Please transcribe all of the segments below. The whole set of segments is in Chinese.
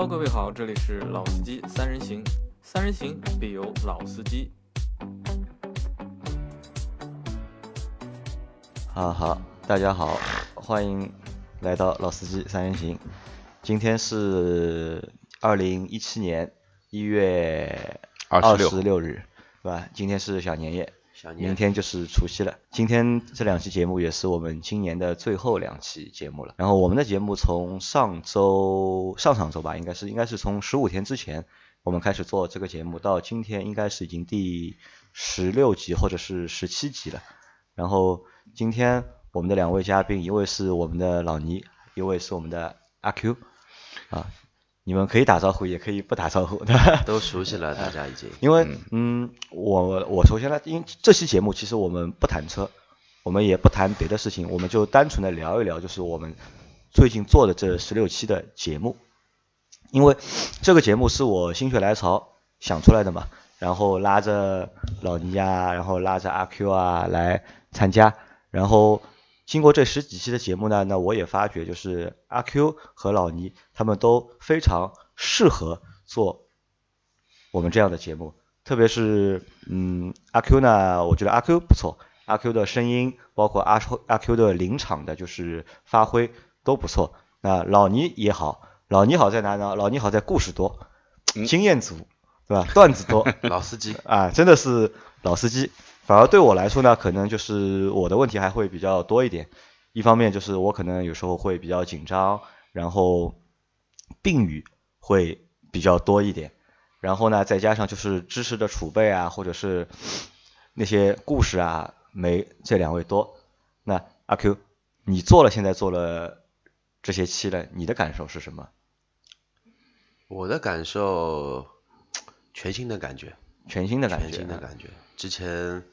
Hello，各位好，这里是老司机三人行，三人行必有老司机。好好，大家好，欢迎来到老司机三人行。今天是二零一七年一月二十六日，是吧？今天是小年夜，明天就是除夕了。今天这两期节目也是我们今年的最后两期节目了。然后我们的节目从上周、上上周吧，应该是应该是从十五天之前我们开始做这个节目，到今天应该是已经第十六集或者是十七集了。然后今天我们的两位嘉宾，一位是我们的老倪，一位是我们的阿 Q，啊，你们可以打招呼，也可以不打招呼，都熟悉了，大家已经。因为嗯，我我首先呢，因为这期节目其实我们不谈车，我们也不谈别的事情，我们就单纯的聊一聊，就是我们最近做的这十六期的节目。因为这个节目是我心血来潮想出来的嘛，然后拉着老倪啊，然后拉着阿 Q 啊来。参加，然后经过这十几期的节目呢，那我也发觉就是阿 Q 和老倪他们都非常适合做我们这样的节目，特别是嗯阿 Q 呢，我觉得阿 Q 不错，阿 Q 的声音包括阿阿 Q 的临场的就是发挥都不错。那老倪也好，老倪好在哪呢？老倪好在故事多，经验足，对吧？段子多，老司机啊，真的是老司机。反而对我来说呢，可能就是我的问题还会比较多一点。一方面就是我可能有时候会比较紧张，然后病语会比较多一点。然后呢，再加上就是知识的储备啊，或者是那些故事啊，没这两位多。那阿 Q，你做了现在做了这些期了，你的感受是什么？我的感受，全新的感觉，全新的感觉，全新的感觉。之前，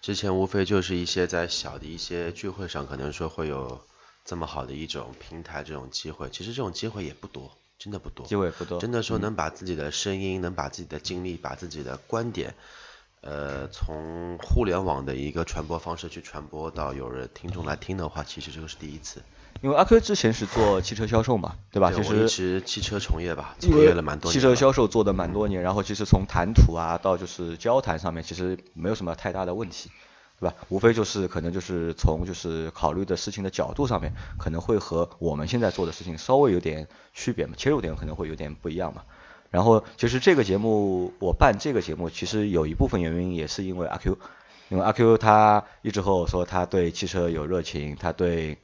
之前无非就是一些在小的一些聚会上，可能说会有这么好的一种平台，这种机会，其实这种机会也不多，真的不多。机会不多。真的说能把自己的声音，能把自己的经历，把自己的观点，呃，从互联网的一个传播方式去传播到有人听众来听的话，其实这个是第一次。因为阿 Q 之前是做汽车销售嘛，对吧？其实一直汽车从业吧，从业了蛮多年。汽车销售做的蛮多年，然后其实从谈吐啊到就是交谈上面，其实没有什么太大的问题，对吧？无非就是可能就是从就是考虑的事情的角度上面，可能会和我们现在做的事情稍微有点区别嘛，切入点可能会有点不一样嘛。然后其实这个节目我办这个节目，其实有一部分原因也是因为阿 Q，因为阿 Q 他一直和我说他对汽车有热情，他对。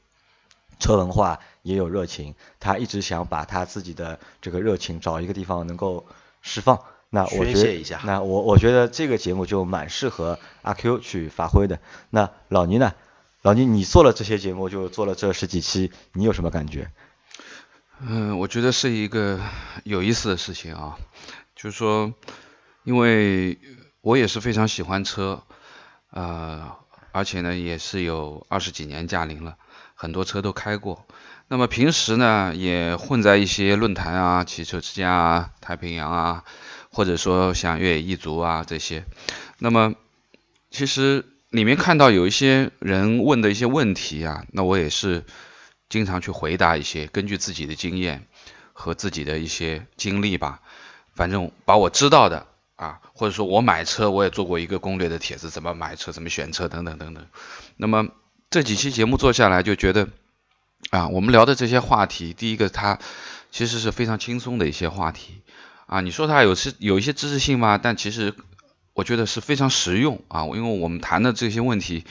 车文化也有热情，他一直想把他自己的这个热情找一个地方能够释放。那我觉得，那我我觉得这个节目就蛮适合阿 Q 去发挥的。那老倪呢？老倪，你做了这些节目，就做了这十几期，你有什么感觉？嗯，我觉得是一个有意思的事情啊。就是说，因为我也是非常喜欢车，呃，而且呢，也是有二十几年驾龄了。很多车都开过，那么平时呢也混在一些论坛啊、汽车之家啊、太平洋啊，或者说像越野一族啊这些。那么其实里面看到有一些人问的一些问题啊，那我也是经常去回答一些，根据自己的经验和自己的一些经历吧，反正把我知道的啊，或者说我买车我也做过一个攻略的帖子，怎么买车、怎么选车等等等等。那么。这几期节目做下来，就觉得啊，我们聊的这些话题，第一个它其实是非常轻松的一些话题啊。你说它有是有一些知识性吗？但其实我觉得是非常实用啊。因为我们谈的这些问题，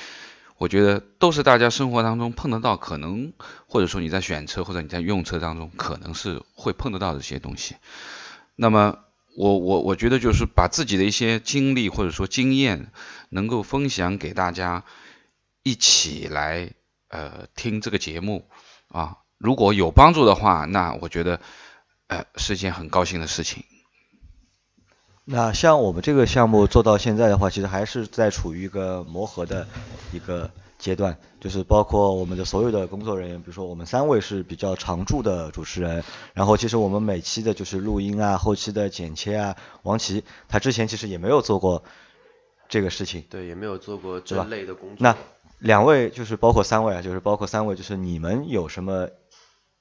我觉得都是大家生活当中碰得到，可能或者说你在选车或者你在用车当中，可能是会碰得到这些东西。那么我我我觉得就是把自己的一些经历或者说经验能够分享给大家。一起来呃听这个节目啊，如果有帮助的话，那我觉得呃是一件很高兴的事情。那像我们这个项目做到现在的话，其实还是在处于一个磨合的一个阶段，就是包括我们的所有的工作人员，比如说我们三位是比较常驻的主持人，然后其实我们每期的就是录音啊、后期的剪切啊，王琦他之前其实也没有做过这个事情，对，也没有做过这类的工作。那两位就是包括三位啊，就是包括三位，就是你们有什么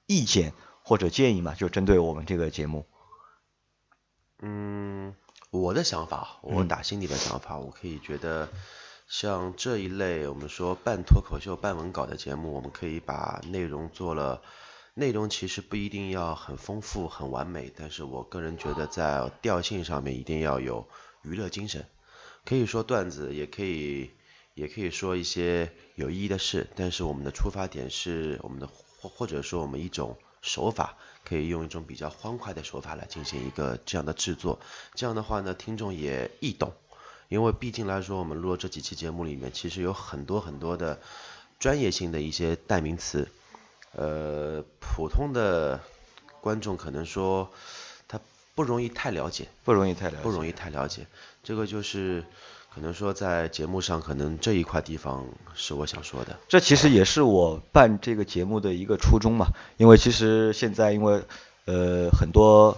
意见或者建议吗？就针对我们这个节目。嗯，我的想法，我打心底的想法，我可以觉得，像这一类我们说半脱口秀、半文稿的节目，我们可以把内容做了，内容其实不一定要很丰富、很完美，但是我个人觉得在调性上面一定要有娱乐精神，可以说段子，也可以。也可以说一些有意义的事，但是我们的出发点是我们的，或或者说我们一种手法，可以用一种比较欢快的手法来进行一个这样的制作。这样的话呢，听众也易懂，因为毕竟来说，我们录这几期节目里面，其实有很多很多的专业性的一些代名词，呃，普通的观众可能说他不容易太了解，不容易太了解，不容易太了解，这个就是。可能说在节目上，可能这一块地方是我想说的。这其实也是我办这个节目的一个初衷嘛。因为其实现在因为呃很多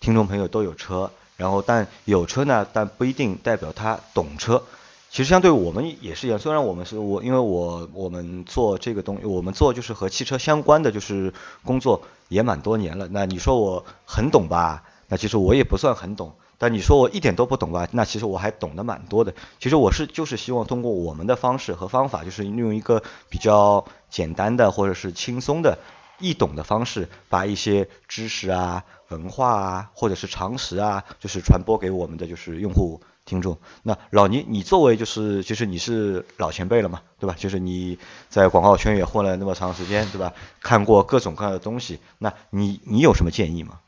听众朋友都有车，然后但有车呢，但不一定代表他懂车。其实相对我们也是一样，虽然我们是我因为我我们做这个东，我们做就是和汽车相关的就是工作也蛮多年了。那你说我很懂吧？那其实我也不算很懂。但你说我一点都不懂吧？那其实我还懂得蛮多的。其实我是就是希望通过我们的方式和方法，就是用一个比较简单的或者是轻松的、易懂的方式，把一些知识啊、文化啊或者是常识啊，就是传播给我们的就是用户听众。那老倪，你作为就是其实你是老前辈了嘛，对吧？就是你在广告圈也混了那么长时间，对吧？看过各种各样的东西，那你你有什么建议吗？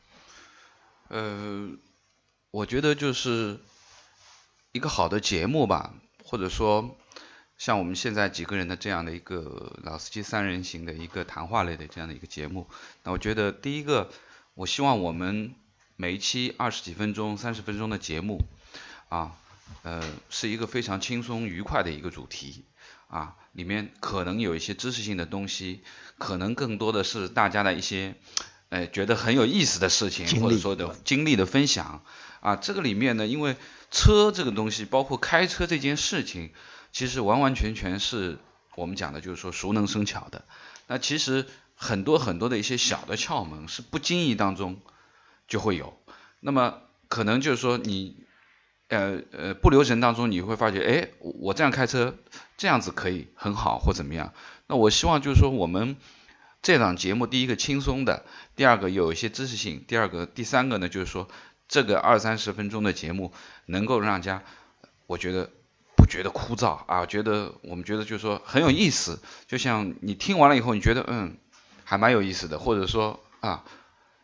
呃。我觉得就是一个好的节目吧，或者说像我们现在几个人的这样的一个老司机三人行的一个谈话类的这样的一个节目。那我觉得第一个，我希望我们每一期二十几分钟、三十分钟的节目啊，呃，是一个非常轻松愉快的一个主题啊，里面可能有一些知识性的东西，可能更多的是大家的一些哎觉得很有意思的事情，或者说的经历的分享。啊，这个里面呢，因为车这个东西，包括开车这件事情，其实完完全全是我们讲的，就是说熟能生巧的。那其实很多很多的一些小的窍门，是不经意当中就会有。那么可能就是说你，呃呃，不留神当中你会发觉，哎，我这样开车这样子可以很好或怎么样。那我希望就是说我们这档节目，第一个轻松的，第二个有一些知识性，第二个第三个呢就是说。这个二三十分钟的节目能够让家，我觉得不觉得枯燥啊，觉得我们觉得就是说很有意思，就像你听完了以后，你觉得嗯还蛮有意思的，或者说啊，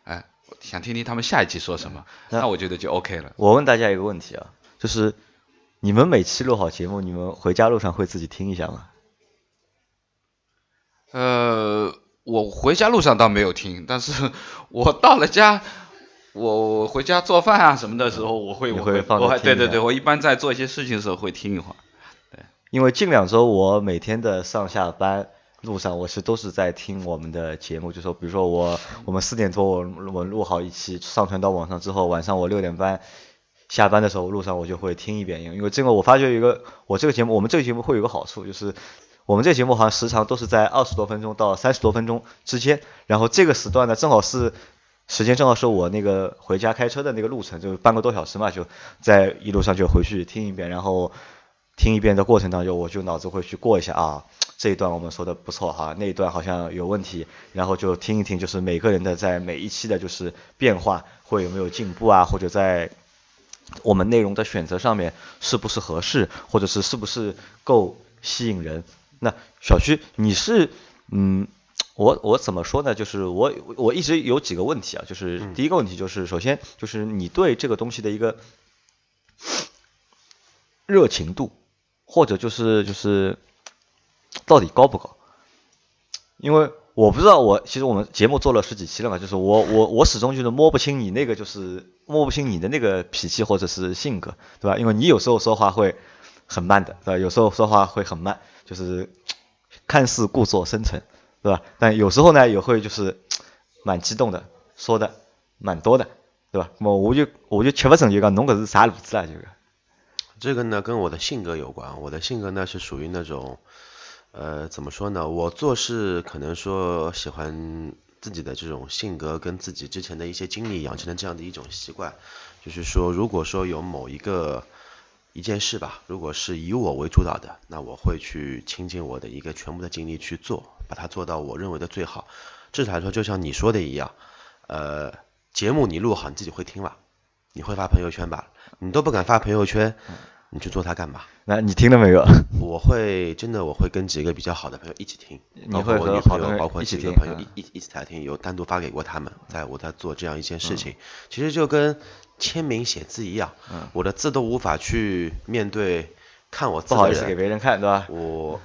哎想听听他们下一期说什么，那我觉得就 OK 了。我问大家一个问题啊，就是你们每期录好节目，你们回家路上会自己听一下吗？呃，我回家路上倒没有听，但是我到了家。我我回家做饭啊什么的时候，我会我会我还对对对，我一般在做一些事情的时候会听一会儿。对，因为近两周我每天的上下班路上，我是都是在听我们的节目，就说比如说我我们四点多我我录好一期上传到网上之后，晚上我六点半下班的时候路上我就会听一遍，因为因为这个我发觉一个我这个节目我们这个节目会有个好处，就是我们这个节目好像时长都是在二十多分钟到三十多分钟之间，然后这个时段呢正好是。时间正好是我那个回家开车的那个路程，就半个多小时嘛，就在一路上就回去听一遍，然后听一遍的过程当中，我就脑子会去过一下啊，这一段我们说的不错哈，那一段好像有问题，然后就听一听，就是每个人的在每一期的就是变化会有没有进步啊，或者在我们内容的选择上面是不是合适，或者是是不是够吸引人。那小徐，你是嗯。我我怎么说呢？就是我我一直有几个问题啊，就是第一个问题就是首先就是你对这个东西的一个热情度，或者就是就是到底高不高？因为我不知道我其实我们节目做了十几期了嘛，就是我我我始终就是摸不清你那个就是摸不清你的那个脾气或者是性格，对吧？因为你有时候说话会很慢的，对吧？有时候说话会很慢，就是看似故作深沉。对吧？但有时候呢，也会就是蛮激动的，说的蛮多的，对吧？么我就我就吃不准就讲侬搿是啥路子啊？这个这个呢，跟我的性格有关。我的性格呢是属于那种，呃，怎么说呢？我做事可能说喜欢自己的这种性格跟自己之前的一些经历养成的这样的一种习惯，就是说，如果说有某一个一件事吧，如果是以我为主导的，那我会去倾尽我的一个全部的精力去做，把它做到我认为的最好。至少来说，就像你说的一样，呃，节目你录好，你自己会听吧？你会发朋友圈吧？你都不敢发朋友圈，你去做它干嘛？那你听了没有？我会真的，我会跟几个比较好的朋友一起听，你会和包括我女朋友，包括一起听几个朋友嗯一一一起来听，有单独发给过他们，在我在做这样一件事情，其实就跟签名写字一样，嗯我的字都无法去面对看我字的不好意思给，别人看，对吧？我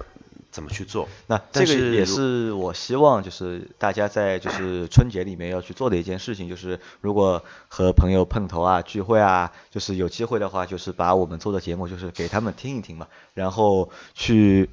怎么去做？那这个也是我希望就是大家在就是春节里面要去做的一件事情，就是如果和朋友碰头啊、聚会啊，就是有机会的话，就是把我们做的节目就是给他们听一听嘛，然后去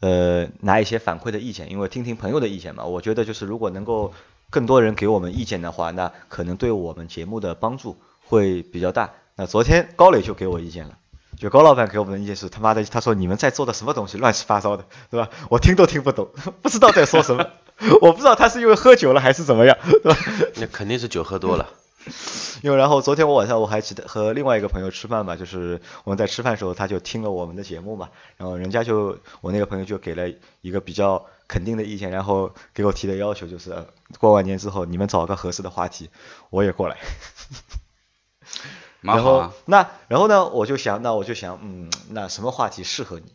呃拿一些反馈的意见，因为听听朋友的意见嘛，我觉得就是如果能够更多人给我们意见的话，那可能对我们节目的帮助会比较大。那昨天高磊就给我意见了。就高老板给我们的意见是他妈的，他说你们在做的什么东西，乱七八糟的，对吧？我听都听不懂，不知道在说什么，我不知道他是因为喝酒了还是怎么样，对吧？那肯定是酒喝多了，因为然后昨天我晚上我还记得和另外一个朋友吃饭嘛，就是我们在吃饭的时候他就听了我们的节目嘛，然后人家就我那个朋友就给了一个比较肯定的意见，然后给我提的要求就是呃过完年之后你们找个合适的话题，我也过来。然后。那然后呢，我就想，那我就想，嗯，那什么话题适合你？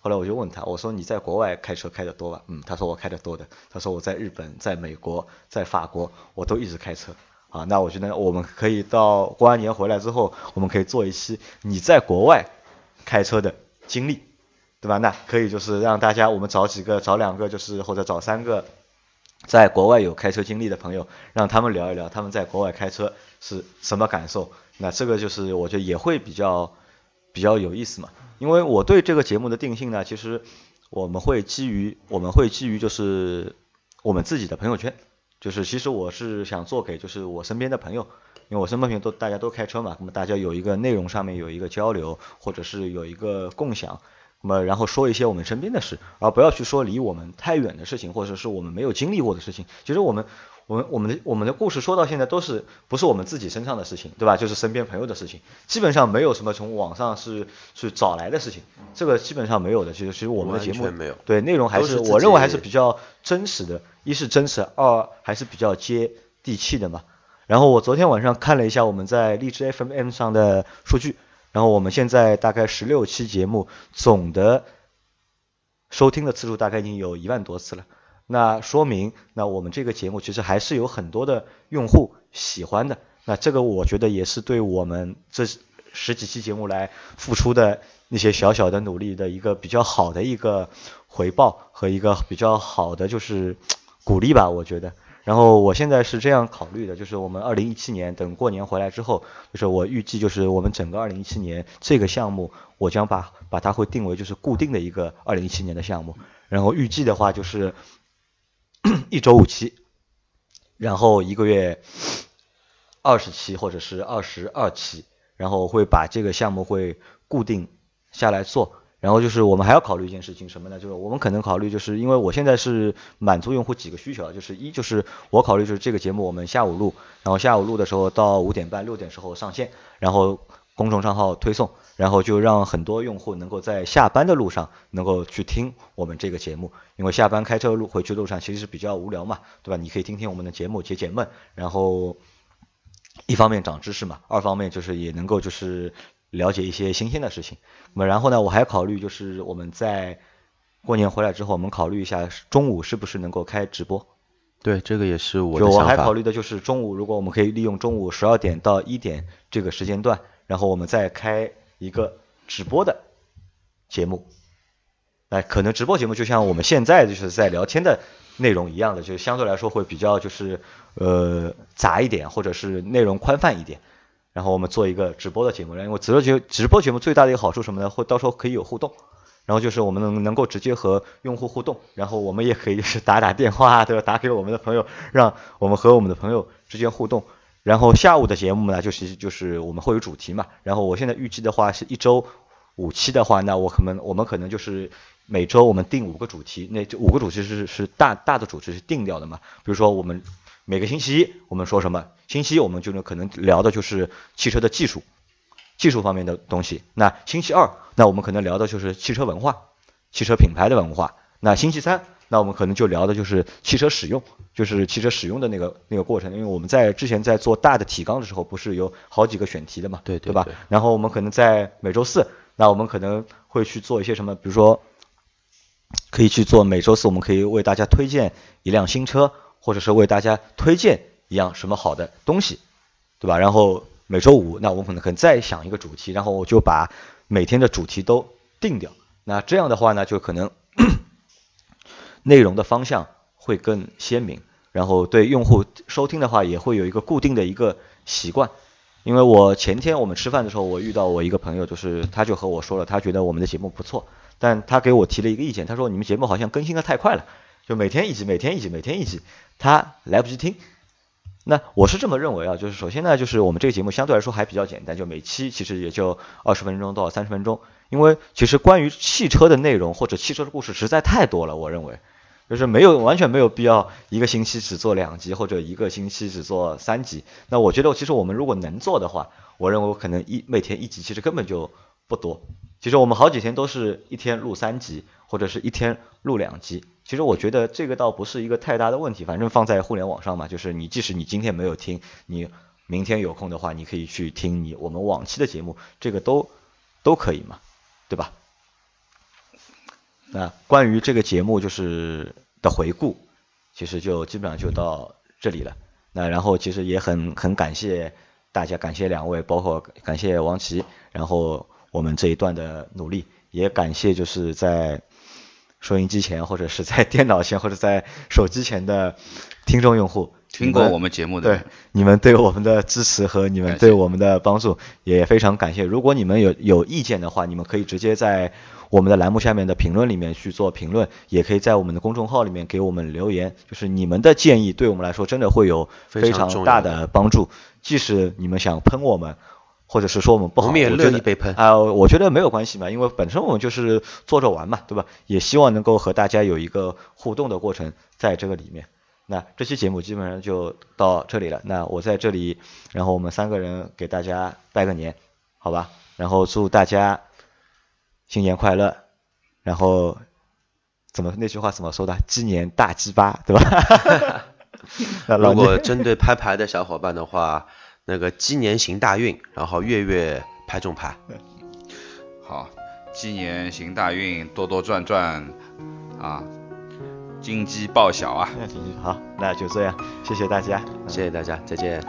后来我就问他，我说你在国外开车开的多吧？嗯，他说我开的多的。他说我在日本、在美国、在法国，我都一直开车。啊，那我觉得我们可以到过完年回来之后，我们可以做一期你在国外开车的经历，对吧？那可以就是让大家我们找几个，找两个，就是或者找三个在国外有开车经历的朋友，让他们聊一聊他们在国外开车是什么感受。那这个就是我觉得也会比较比较有意思嘛。因为我对这个节目的定性呢，其实我们会基于我们会基于就是我们自己的朋友圈，就是其实我是想做给就是我身边的朋友，因为我身边朋友都大家都开车嘛，那么大家有一个内容上面有一个交流，或者是有一个共享。那么，然后说一些我们身边的事，而不要去说离我们太远的事情，或者是我们没有经历过的事情。其实我们，我们，我们的我们的故事说到现在都是不是我们自己身上的事情，对吧？就是身边朋友的事情，基本上没有什么从网上是去找来的事情，这个基本上没有的。其实，其实我们的节目没有对内容还是是我认为还是比较真实的，一是真实，二还是比较接地气的嘛。然后我昨天晚上看了一下我们在荔枝 FM 上的数据，然后我们现在大概十六期节目总的收听的次数大概已经有一万多次了。那说明，那我们这个节目其实还是有很多的用户喜欢的。那这个我觉得也是对我们这十几期节目来付出的那些小小的努力的一个比较好的一个回报和一个比较好的就是鼓励吧，我觉得。然后我现在是这样考虑的，就是我们二零一七年等过年回来之后，就是我预计就是我们整个二零一七年这个项目，我将把把它会定为就是固定的一个二零一七年的项目。然后预计的话就是 一周五期，然后一个月二十期或者是二十二期，然后会把这个项目会固定下来做。然后就是我们还要考虑一件事情什么呢？就是我们可能考虑，就是因为我现在是满足用户几个需求啊，就是一就是我考虑就是这个节目我们下午录，然后下午录的时候到五点半六点时候上线，然后公众账号推送，然后就让很多用户能够在下班的路上能够去听我们这个节目，因为下班开车路回去路上其实是比较无聊嘛，对吧？你可以听听我们的节目解解闷，然后一方面长知识嘛，二方面就是也能够就是了解一些新鲜的事情。那么然后呢，我还考虑就是我们在过年回来之后，我们考虑一下中午是不是能够开直播。对，这个也是我就的想法。我还考虑的就是中午，如果我们可以利用中午十二点到一点这个时间段，然后我们再开一个直播的节目。哎，可能直播节目就像我们现在就是在聊天的内容一样的，就相对来说会比较就是呃杂一点，或者是内容宽泛一点。然后我们做一个直播的节目，因为直播节直播节目最大的一个好处什么呢？会到时候可以有互动。然后就是我们能能够直接和用户互动，然后我们也可以是打打电话，对吧？打给我们的朋友，让我们和我们的朋友之间互动。然后下午的节目呢，就是就是我们会有主题嘛。然后我现在预计的话是一周五期的话，那我可能我们可能就是每周我们定五个主题，那五个主题是是大大的主题是定掉的嘛。比如说我们每个星期一我们说什么，星期一我们就能可能聊的就是汽车的技术，技术方面的东西。那星期二那我们可能聊的就是汽车文化，汽车品牌的文化。那星期三那我们可能就聊的就是汽车使用，就是汽车使用的那个那个过程。因为我们在之前在做大的提纲的时候，不是有好几个选题的嘛，对对吧？然后我们可能在每周四，那我们可能会去做一些什么，比如说可以去做每周四，我们可以为大家推荐一辆新车，或者是为大家推荐一样什么好的东西，对吧？然后每周五，那我可能可能再想一个主题，然后我就把每天的主题都定掉。那这样的话呢，就可能。内容的方向会更鲜明，然后对用户收听的话也会有一个固定的一个习惯。因为我前天我们吃饭的时候，我遇到我一个朋友，就是他就和我说了，他觉得我们的节目不错，但他给我提了一个意见，他说你们节目好像更新的太快了，就每天一集，每天一集，每天一集，他来不及听。那我是这么认为啊，就是首先呢，就是我们这个节目相对来说还比较简单，就每期其实也就二十分钟到三十分钟，因为其实关于汽车的内容或者汽车的故事实在太多了，我认为。就是没有完全没有必要一个星期只做两集或者一个星期只做三集。那我觉得其实我们如果能做的话，我认为我可能一每天一集其实根本就不多。其实我们好几天都是一天录三集或者是一天录两集。其实我觉得这个倒不是一个太大的问题，反正放在互联网上嘛，就是你即使你今天没有听，你明天有空的话，你可以去听你我们往期的节目，这个都都可以嘛，对吧？那关于这个节目就是的回顾，其实就基本上就到这里了。那然后其实也很很感谢大家，感谢两位，包括感谢王琦，然后我们这一段的努力，也感谢就是在收音机前或者是在电脑前或者在手机前的听众用户，听过我们节目的，对你们对我们的支持和你们对我们的帮助也非常感谢。如果你们有有意见的话，你们可以直接在。我们的栏目下面的评论里面去做评论，也可以在我们的公众号里面给我们留言。就是你们的建议对我们来说真的会有非常大的帮助。即使你们想喷我们，或者是说我们不好，我们也乐意被喷啊。我觉得没有关系嘛，因为本身我们就是做着玩嘛，对吧？也希望能够和大家有一个互动的过程在这个里面。那这期节目基本上就到这里了。那我在这里，然后我们三个人给大家拜个年，好吧？然后祝大家。新年快乐，然后怎么那句话怎么说的？鸡年大鸡巴，对吧？如果针对拍牌的小伙伴的话，那个鸡年行大运，然后月月拍中牌。好，鸡年行大运，多多赚赚啊，金鸡报晓啊！好，那就这样，谢谢大家，谢谢大家，再见。